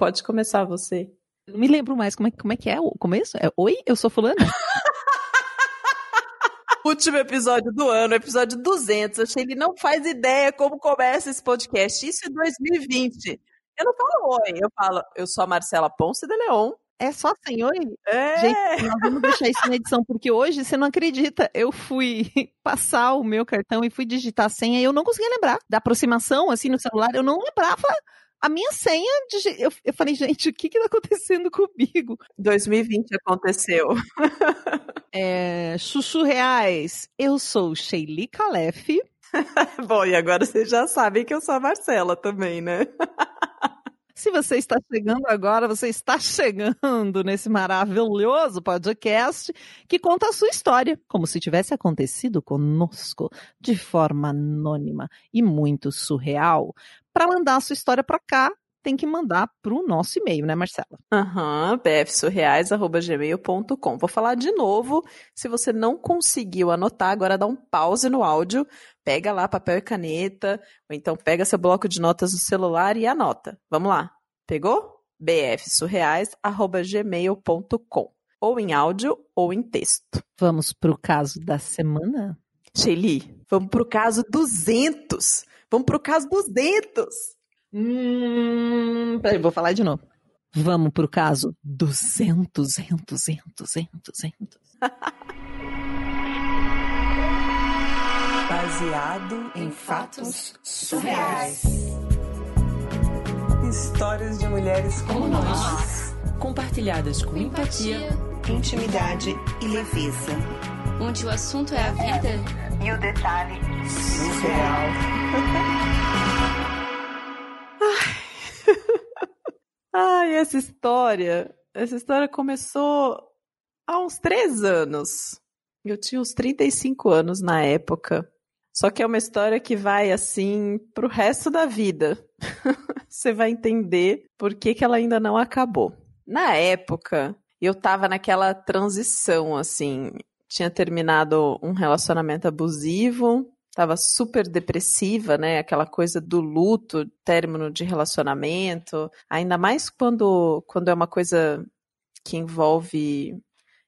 Pode começar você. Não me lembro mais como é, como é que é o começo. É Oi, eu sou fulana. Último episódio do ano, episódio 200. Achei ele não faz ideia como começa esse podcast. Isso é 2020. Eu não falo oi, eu falo, eu sou a Marcela Ponce de Leon. É só assim, oi? É. Gente, nós vamos deixar isso na edição, porque hoje, você não acredita, eu fui passar o meu cartão e fui digitar a senha e eu não conseguia lembrar. Da aproximação, assim, no celular, eu não lembrava a minha senha. De, eu, eu falei, gente, o que que tá acontecendo comigo? 2020 aconteceu. É, Chuchu Reais, eu sou Sheili Calef. Bom, e agora vocês já sabem que eu sou a Marcela também, né? Se você está chegando agora, você está chegando nesse maravilhoso podcast que conta a sua história, como se tivesse acontecido conosco, de forma anônima e muito surreal. Para mandar a sua história para cá, tem que mandar para o nosso e-mail, né, Marcela? Aham, uhum, bfsurreais.gmail.com. Vou falar de novo. Se você não conseguiu anotar, agora dá um pause no áudio, pega lá papel e caneta, ou então pega seu bloco de notas no celular e anota. Vamos lá. Pegou? bfsurreais.gmail.com. Ou em áudio ou em texto. Vamos para o caso da semana? Shelly, vamos para o caso 200. Vamos para o caso 200. Hum, peraí, vou falar de novo. Vamos pro caso 200, 200, 200, 200. Baseado em fatos surreais. Histórias de mulheres como nós. Compartilhadas com empatia, intimidade e leveza. Onde o assunto é a vida e o detalhe surreal. Ai, essa história. Essa história começou há uns três anos. Eu tinha uns 35 anos na época. Só que é uma história que vai assim pro resto da vida. Você vai entender por que, que ela ainda não acabou. Na época, eu tava naquela transição, assim. Tinha terminado um relacionamento abusivo, Tava super depressiva, né? Aquela coisa do luto, término de relacionamento. Ainda mais quando, quando é uma coisa que envolve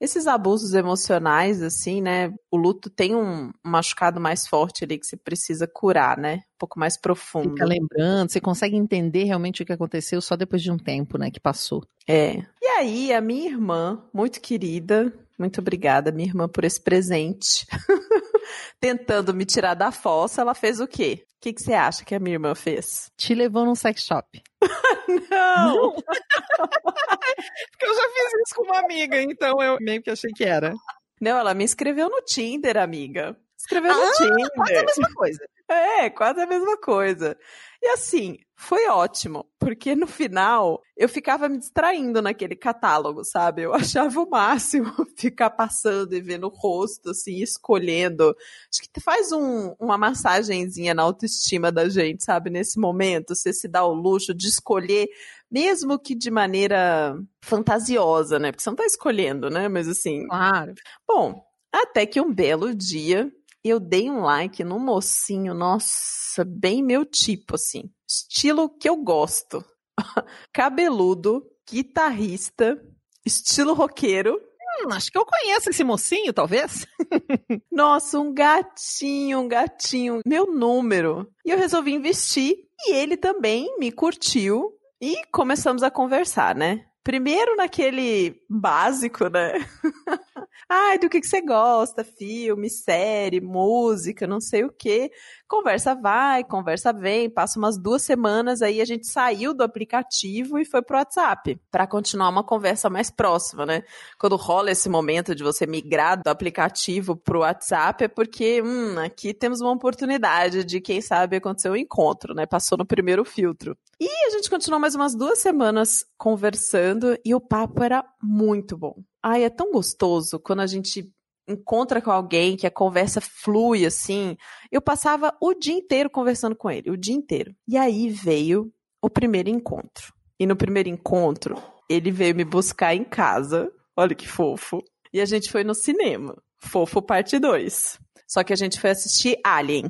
esses abusos emocionais, assim, né? O luto tem um machucado mais forte ali que você precisa curar, né? Um pouco mais profundo. Fica lembrando, você consegue entender realmente o que aconteceu só depois de um tempo, né? Que passou. É. E aí, a minha irmã, muito querida, muito obrigada, minha irmã, por esse presente. tentando me tirar da fossa, ela fez o quê? O que, que você acha que a minha irmã fez? Te levou num sex shop. Não! Porque eu já fiz isso com uma amiga, então eu meio que achei que era. Não, ela me inscreveu no Tinder, amiga. Escreveu ah, no Tinder. Quase a mesma coisa. É, quase a mesma coisa. E assim, foi ótimo, porque no final eu ficava me distraindo naquele catálogo, sabe? Eu achava o máximo ficar passando e vendo o rosto, assim, escolhendo. Acho que faz um, uma massagenzinha na autoestima da gente, sabe? Nesse momento, você se dá o luxo de escolher, mesmo que de maneira fantasiosa, né? Porque você não tá escolhendo, né? Mas assim. Claro. Bom, até que um belo dia eu dei um like no mocinho, nossa, bem meu tipo, assim. Estilo que eu gosto. Cabeludo, guitarrista, estilo roqueiro. Hum, acho que eu conheço esse mocinho, talvez. Nossa, um gatinho, um gatinho, meu número. E eu resolvi investir. E ele também me curtiu. E começamos a conversar, né? Primeiro naquele básico, né? Ai, do que, que você gosta? Filme, série, música, não sei o quê. Conversa vai, conversa vem, passa umas duas semanas, aí a gente saiu do aplicativo e foi pro WhatsApp, para continuar uma conversa mais próxima, né? Quando rola esse momento de você migrar do aplicativo pro WhatsApp, é porque, hum, aqui temos uma oportunidade de, quem sabe, acontecer um encontro, né? Passou no primeiro filtro. E a gente continuou mais umas duas semanas conversando e o papo era muito bom. Ai, é tão gostoso quando a gente encontra com alguém que a conversa flui assim. Eu passava o dia inteiro conversando com ele, o dia inteiro. E aí veio o primeiro encontro. E no primeiro encontro, ele veio me buscar em casa. Olha que fofo. E a gente foi no cinema. Fofo parte 2. Só que a gente foi assistir Alien.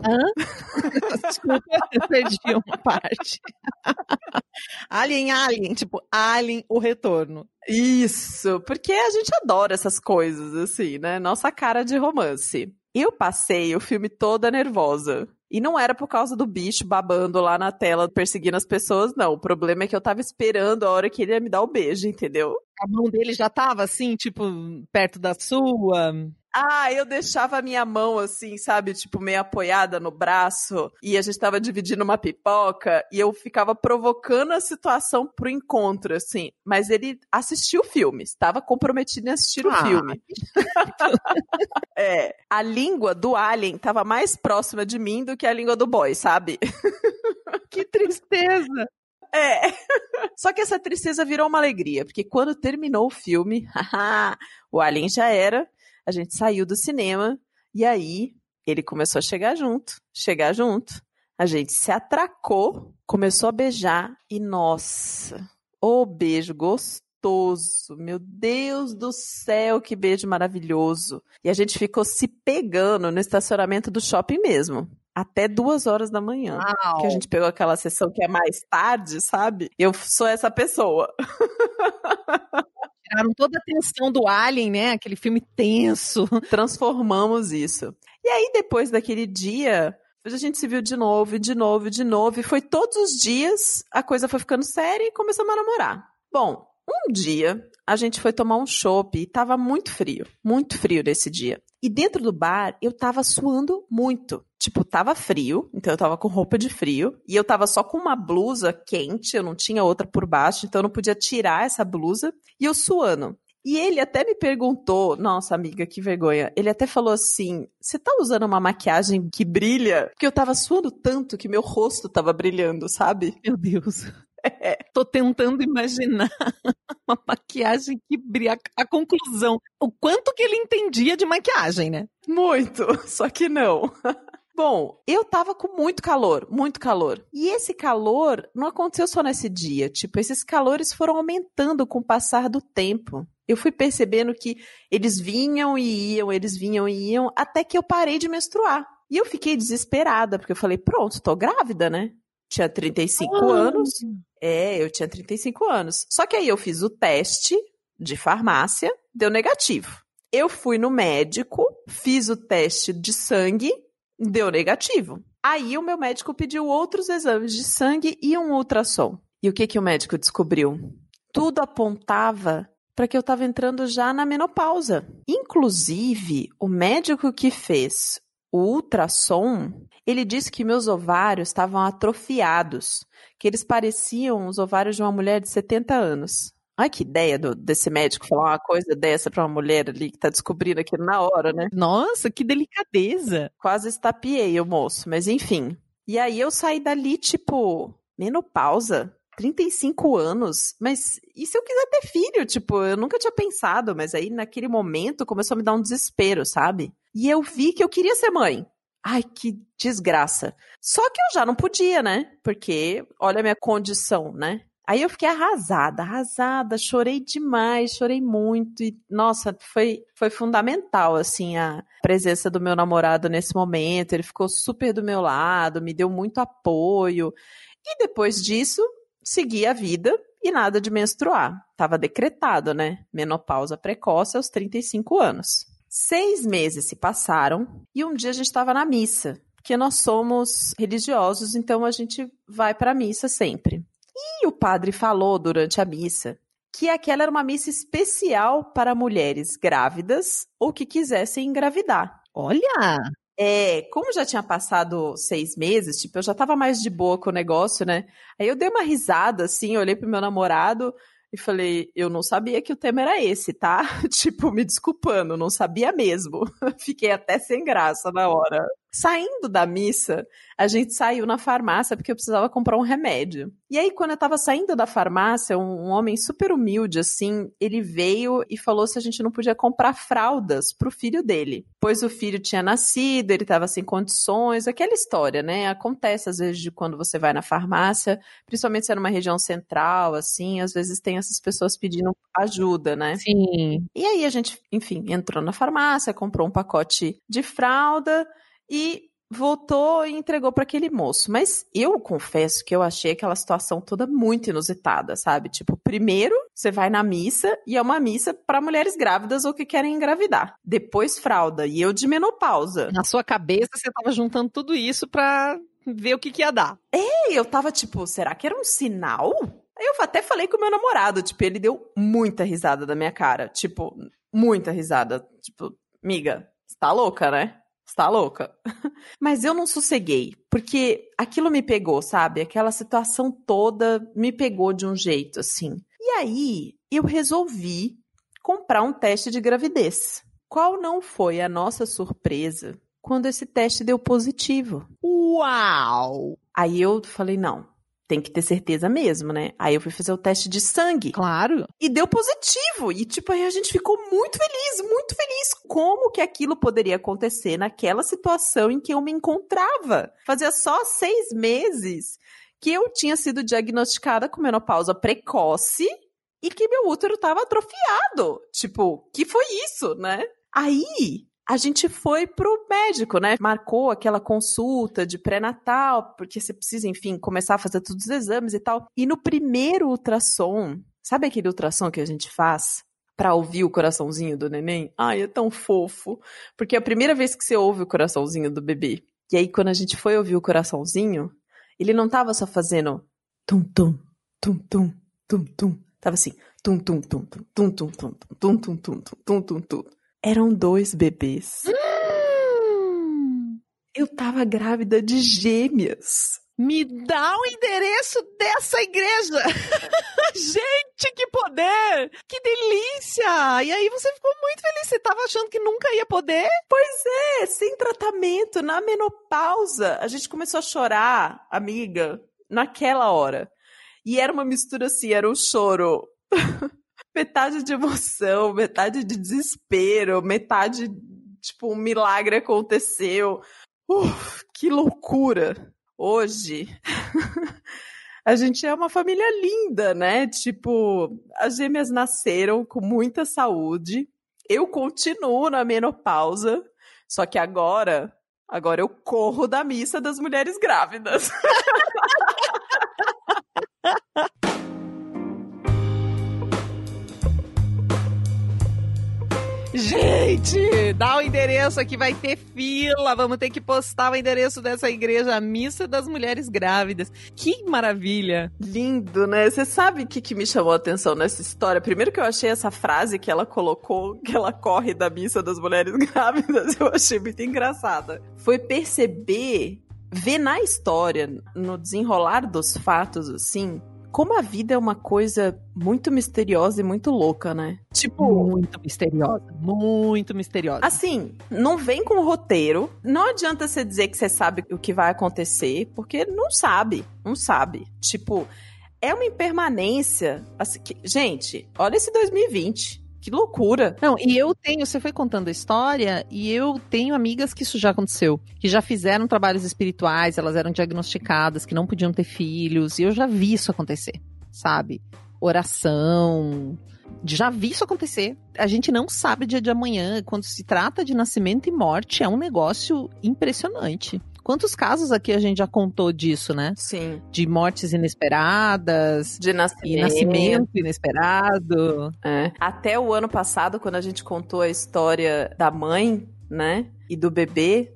Desculpa, eu perdi uma parte. Alien, Alien, tipo, Alien, o retorno. Isso, porque a gente adora essas coisas, assim, né? Nossa cara de romance. Eu passei o filme toda nervosa. E não era por causa do bicho babando lá na tela, perseguindo as pessoas, não. O problema é que eu tava esperando a hora que ele ia me dar o beijo, entendeu? A mão dele já tava assim, tipo, perto da sua. Ah, eu deixava a minha mão assim, sabe, tipo, meio apoiada no braço, e a gente tava dividindo uma pipoca, e eu ficava provocando a situação pro encontro, assim. Mas ele assistiu o filme, estava comprometido em assistir o Ah. filme. é, a língua do Alien tava mais próxima de mim do que a língua do boy, sabe? Que tristeza! É. Só que essa tristeza virou uma alegria, porque quando terminou o filme, o Alien já era, a gente saiu do cinema e aí ele começou a chegar junto, chegar junto. A gente se atracou, começou a beijar e nossa, ô beijo gostoso. Meu Deus do céu, que beijo maravilhoso. E a gente ficou se pegando no estacionamento do shopping mesmo. Até duas horas da manhã. Uau. Que a gente pegou aquela sessão que é mais tarde, sabe? Eu sou essa pessoa. Tiraram toda a tensão do Alien, né? Aquele filme tenso. Transformamos isso. E aí, depois daquele dia, a gente se viu de novo, e de novo, e de novo. E foi todos os dias, a coisa foi ficando séria e começamos a namorar. Bom, um dia, a gente foi tomar um chopp e tava muito frio. Muito frio nesse dia. E dentro do bar, eu tava suando muito. Tipo, tava frio, então eu tava com roupa de frio. E eu tava só com uma blusa quente, eu não tinha outra por baixo, então eu não podia tirar essa blusa. E eu suando. E ele até me perguntou, nossa amiga, que vergonha. Ele até falou assim: "Você tá usando uma maquiagem que brilha?" Porque eu tava suando tanto que meu rosto tava brilhando, sabe? Meu Deus. Tô tentando imaginar uma maquiagem que brilha. A conclusão. O quanto que ele entendia de maquiagem, né? Muito, só que não. Bom, eu tava com muito calor, muito calor. E esse calor não aconteceu só nesse dia. Tipo, esses calores foram aumentando com o passar do tempo. Eu fui percebendo que eles vinham e iam, eles vinham e iam, até que eu parei de menstruar. E eu fiquei desesperada, porque eu falei, pronto, tô grávida, né? Tinha 35 anos. É, eu tinha 35 anos. Só que aí eu fiz o teste de farmácia, deu negativo. Eu fui no médico, fiz o teste de sangue, deu negativo. Aí o meu médico pediu outros exames de sangue e um ultrassom. E o que que o médico descobriu? Tudo apontava para que eu estava entrando já na menopausa. Inclusive, o médico que fez o ultrassom, ele disse que meus ovários estavam atrofiados, que eles pareciam os ovários de uma mulher de 70 anos. Ai, que ideia do- desse médico falar uma coisa dessa para uma mulher ali que tá descobrindo aquilo na hora, né? Nossa, que delicadeza. Quase estapeei o moço, mas enfim. E aí eu saí dali, tipo, menopausa, 35 anos, mas e se eu quiser ter filho? Tipo, eu nunca tinha pensado, mas aí naquele momento começou a me dar um desespero, sabe? E eu vi que eu queria ser mãe. Ai, que desgraça. Só que eu já não podia, né? Porque olha a minha condição, né? Aí eu fiquei arrasada, arrasada, chorei demais, chorei muito e nossa, foi foi fundamental assim a presença do meu namorado nesse momento, ele ficou super do meu lado, me deu muito apoio. E depois disso, segui a vida e nada de menstruar. Tava decretado, né? Menopausa precoce aos 35 anos. Seis meses se passaram e um dia a gente estava na missa, porque nós somos religiosos, então a gente vai para a missa sempre. E o padre falou durante a missa que aquela era uma missa especial para mulheres grávidas ou que quisessem engravidar. Olha! É, como já tinha passado seis meses, tipo, eu já tava mais de boa com o negócio, né? Aí eu dei uma risada, assim, olhei pro meu namorado e falei, eu não sabia que o tema era esse, tá? tipo, me desculpando, não sabia mesmo. Fiquei até sem graça na hora. Saindo da missa, a gente saiu na farmácia porque eu precisava comprar um remédio. E aí, quando eu tava saindo da farmácia, um, um homem super humilde, assim, ele veio e falou se a gente não podia comprar fraldas pro filho dele. Pois o filho tinha nascido, ele tava sem condições, aquela história, né? Acontece às vezes de quando você vai na farmácia, principalmente se é numa região central, assim, às vezes tem essas pessoas pedindo ajuda, né? Sim. E aí a gente, enfim, entrou na farmácia, comprou um pacote de fralda e voltou e entregou para aquele moço. Mas eu confesso que eu achei aquela situação toda muito inusitada, sabe? Tipo, primeiro você vai na missa e é uma missa para mulheres grávidas ou que querem engravidar. Depois fralda e eu de menopausa. Na sua cabeça você tava juntando tudo isso pra ver o que, que ia dar. E eu tava tipo, será que era um sinal? Eu até falei com o meu namorado, tipo, ele deu muita risada da minha cara. Tipo, muita risada. Tipo, miga, você tá louca, né? Você tá louca? Mas eu não sosseguei, porque aquilo me pegou, sabe? Aquela situação toda me pegou de um jeito, assim. E aí, eu resolvi comprar um teste de gravidez. Qual não foi a nossa surpresa quando esse teste deu positivo? Uau! Aí eu falei, não, tem que ter certeza mesmo, né? Aí eu fui fazer o teste de sangue. Claro. E deu positivo. E, tipo, aí a gente ficou muito feliz, muito feliz. Como que aquilo poderia acontecer naquela situação em que eu me encontrava? Fazia só seis meses que eu tinha sido diagnosticada com menopausa precoce e que meu útero estava atrofiado. Tipo, que foi isso, né? Aí a gente foi pro médico, né? Marcou aquela consulta de pré-natal, porque você precisa, enfim, começar a fazer todos os exames e tal. E no primeiro ultrassom, sabe aquele ultrassom que a gente faz? Pra ouvir o coraçãozinho do neném? Ai, é tão fofo. Porque é a primeira vez que você ouve o coraçãozinho do bebê. E aí, quando a gente foi ouvir o coraçãozinho, ele não tava só fazendo tum-tum, tum-tum, tum-tum. Tava assim, tum-tum, tum-tum, tum-tum, tum-tum, Eram dois bebês. Hum, Eu tava grávida de gêmeas. me dá o endereço dessa igreja! Gente, que poder! Que delícia! E aí você ficou muito feliz. Você tava achando que nunca ia poder? É, sem tratamento, na menopausa. A gente começou a chorar, amiga, naquela hora. E era uma mistura assim, era um choro. metade de emoção, metade de desespero, metade, tipo, um milagre aconteceu. Uf, que loucura! Hoje, a gente é uma família linda, né? Tipo, as gêmeas nasceram com muita saúde. Eu continuo na menopausa, só que agora, agora eu corro da missa das mulheres grávidas. Gente, dá o endereço aqui, vai ter fila. Vamos ter que postar o endereço dessa igreja, a Missa das Mulheres Grávidas. Que maravilha! Lindo, né? Você sabe o que, que me chamou a atenção nessa história? Primeiro que eu achei essa frase que ela colocou, que ela corre da missa das mulheres grávidas, eu achei muito engraçada. Foi perceber, ver na história, no desenrolar dos fatos, assim, como a vida é uma coisa muito misteriosa e muito louca, né? Tipo, Muito misteriosa, muito misteriosa. Assim, não vem com roteiro. Não adianta você dizer que você sabe o que vai acontecer, porque não sabe. Não sabe. Tipo, é uma impermanência. Assim, que- gente, olha esse 2020. Que loucura. Não, e eu tenho, você foi contando a história, e eu tenho amigas que isso já aconteceu, que já fizeram trabalhos espirituais, elas eram diagnosticadas, que não podiam ter filhos, e eu já vi isso acontecer, sabe? Oração. Já vi isso acontecer. A gente não sabe o dia de amanhã. Quando se trata de nascimento e morte, é um negócio impressionante. Quantos casos aqui a gente já contou disso, né? Sim. De mortes inesperadas, De nascimento. nascimento inesperado. É. Até o ano passado, quando a gente contou a história da mãe, né? E do bebê.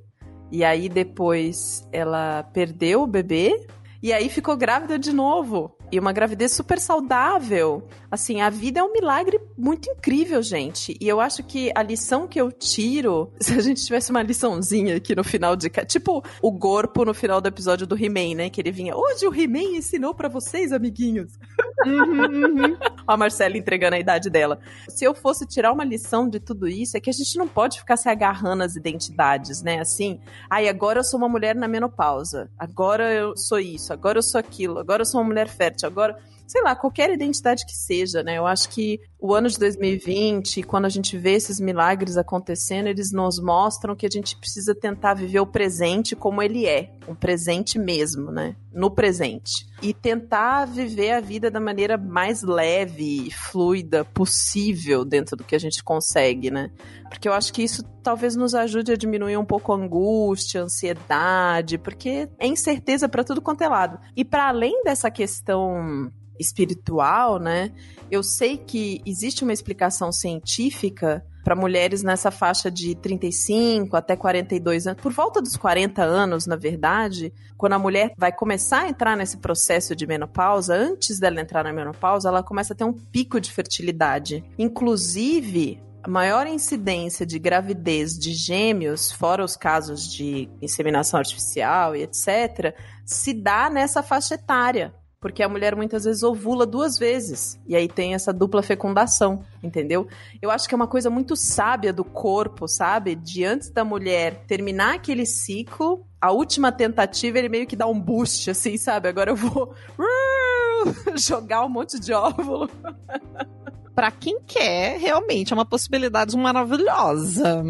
E aí depois ela perdeu o bebê. E aí ficou grávida de novo. E uma gravidez super saudável. Assim, a vida é um milagre muito incrível, gente. E eu acho que a lição que eu tiro, se a gente tivesse uma liçãozinha aqui no final de. Tipo o Gorpo no final do episódio do He-Man, né? Que ele vinha. Hoje o He-Man ensinou pra vocês, amiguinhos. Uhum, uhum. A Marcela entregando a idade dela. Se eu fosse tirar uma lição de tudo isso, é que a gente não pode ficar se agarrando às identidades, né? Assim, ai, agora eu sou uma mulher na menopausa, agora eu sou isso, agora eu sou aquilo, agora eu sou uma mulher fértil, agora sei lá, qualquer identidade que seja, né? Eu acho que o ano de 2020, quando a gente vê esses milagres acontecendo, eles nos mostram que a gente precisa tentar viver o presente como ele é, o presente mesmo, né? No presente. E tentar viver a vida da maneira mais leve e fluida possível dentro do que a gente consegue, né? Porque eu acho que isso talvez nos ajude a diminuir um pouco a angústia, a ansiedade, porque é incerteza para tudo quanto é lado. E para além dessa questão espiritual, né? Eu sei que existe uma explicação científica para mulheres nessa faixa de 35 até 42 anos, por volta dos 40 anos, na verdade, quando a mulher vai começar a entrar nesse processo de menopausa, antes dela entrar na menopausa, ela começa a ter um pico de fertilidade. Inclusive, a maior incidência de gravidez de gêmeos, fora os casos de inseminação artificial e etc., se dá nessa faixa etária porque a mulher muitas vezes ovula duas vezes. E aí tem essa dupla fecundação, entendeu? Eu acho que é uma coisa muito sábia do corpo, sabe? De antes da mulher terminar aquele ciclo, a última tentativa ele meio que dá um boost, assim, sabe? Agora eu vou jogar um monte de óvulo. para quem quer, realmente é uma possibilidade maravilhosa.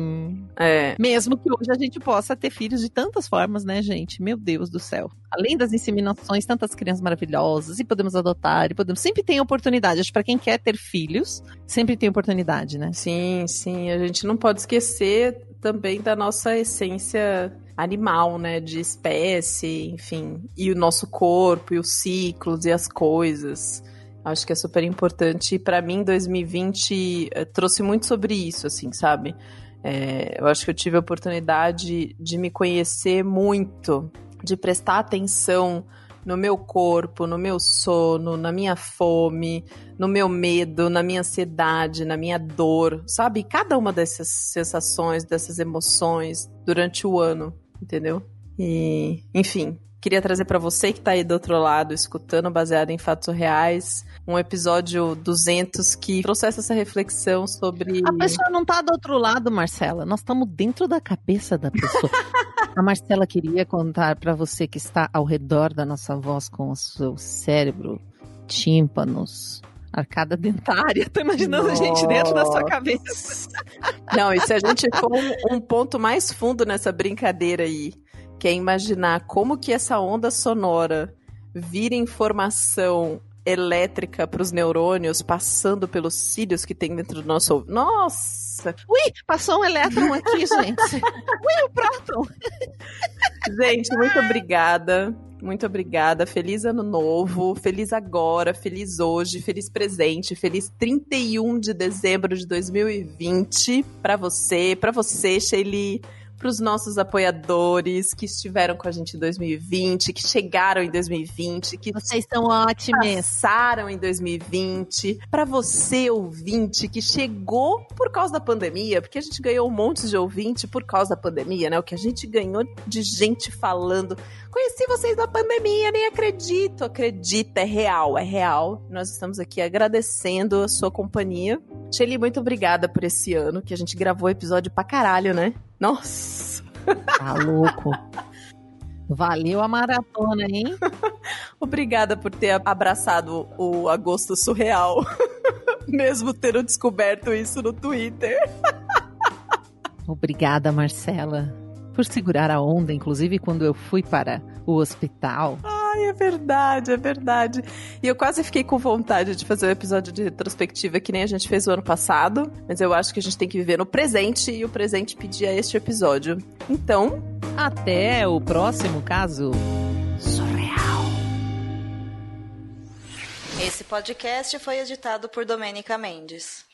É. Mesmo que hoje a gente possa ter filhos de tantas formas, né, gente? Meu Deus do céu. Além das inseminações, tantas crianças maravilhosas, e podemos adotar, e podemos. Sempre tem oportunidade. Acho que pra quem quer ter filhos, sempre tem oportunidade, né? Sim, sim. A gente não pode esquecer também da nossa essência animal, né, de espécie, enfim, e o nosso corpo, e os ciclos e as coisas. Acho que é super importante. E para mim, 2020 eh, trouxe muito sobre isso, assim, sabe? É, eu acho que eu tive a oportunidade de me conhecer muito, de prestar atenção no meu corpo, no meu sono, na minha fome, no meu medo, na minha ansiedade, na minha dor, sabe? Cada uma dessas sensações, dessas emoções durante o ano, entendeu? E, enfim, queria trazer para você que está aí do outro lado escutando, baseado em fatos reais, um episódio 200 que trouxe essa reflexão sobre. A pessoa não tá do outro lado, Marcela. Nós estamos dentro da cabeça da pessoa. A Marcela queria contar para você que está ao redor da nossa voz com o seu cérebro, tímpanos, arcada dentária. Tô imaginando Nossa. a gente dentro da sua cabeça. Não, e se a gente for um, um ponto mais fundo nessa brincadeira aí, que é imaginar como que essa onda sonora vira informação elétrica para os neurônios passando pelos cílios que tem dentro do nosso ouvido. Nossa! Ui, passou um elétron aqui, gente. Ui, o próton. gente, muito obrigada. Muito obrigada. Feliz ano novo, feliz agora, feliz hoje, feliz presente, feliz 31 de dezembro de 2020 para você, para você, Shelly para os nossos apoiadores que estiveram com a gente em 2020, que chegaram em 2020, que vocês são ótimos, passaram em 2020, para você ouvinte que chegou por causa da pandemia, porque a gente ganhou um monte de ouvinte por causa da pandemia, né? O que a gente ganhou de gente falando, conheci vocês na pandemia, nem acredito, acredita, é real, é real. Nós estamos aqui agradecendo a sua companhia. Shelly, muito obrigada por esse ano que a gente gravou episódio pra caralho, né? Nossa! Tá louco. Valeu a maratona, hein? Obrigada por ter abraçado o agosto surreal. Mesmo tendo descoberto isso no Twitter. Obrigada, Marcela, por segurar a onda, inclusive quando eu fui para o hospital. Ai, é verdade, é verdade. E eu quase fiquei com vontade de fazer um episódio de retrospectiva que nem a gente fez o ano passado, mas eu acho que a gente tem que viver no presente e o presente pedia este episódio. Então, até o próximo caso surreal. Esse podcast foi editado por Domênica Mendes.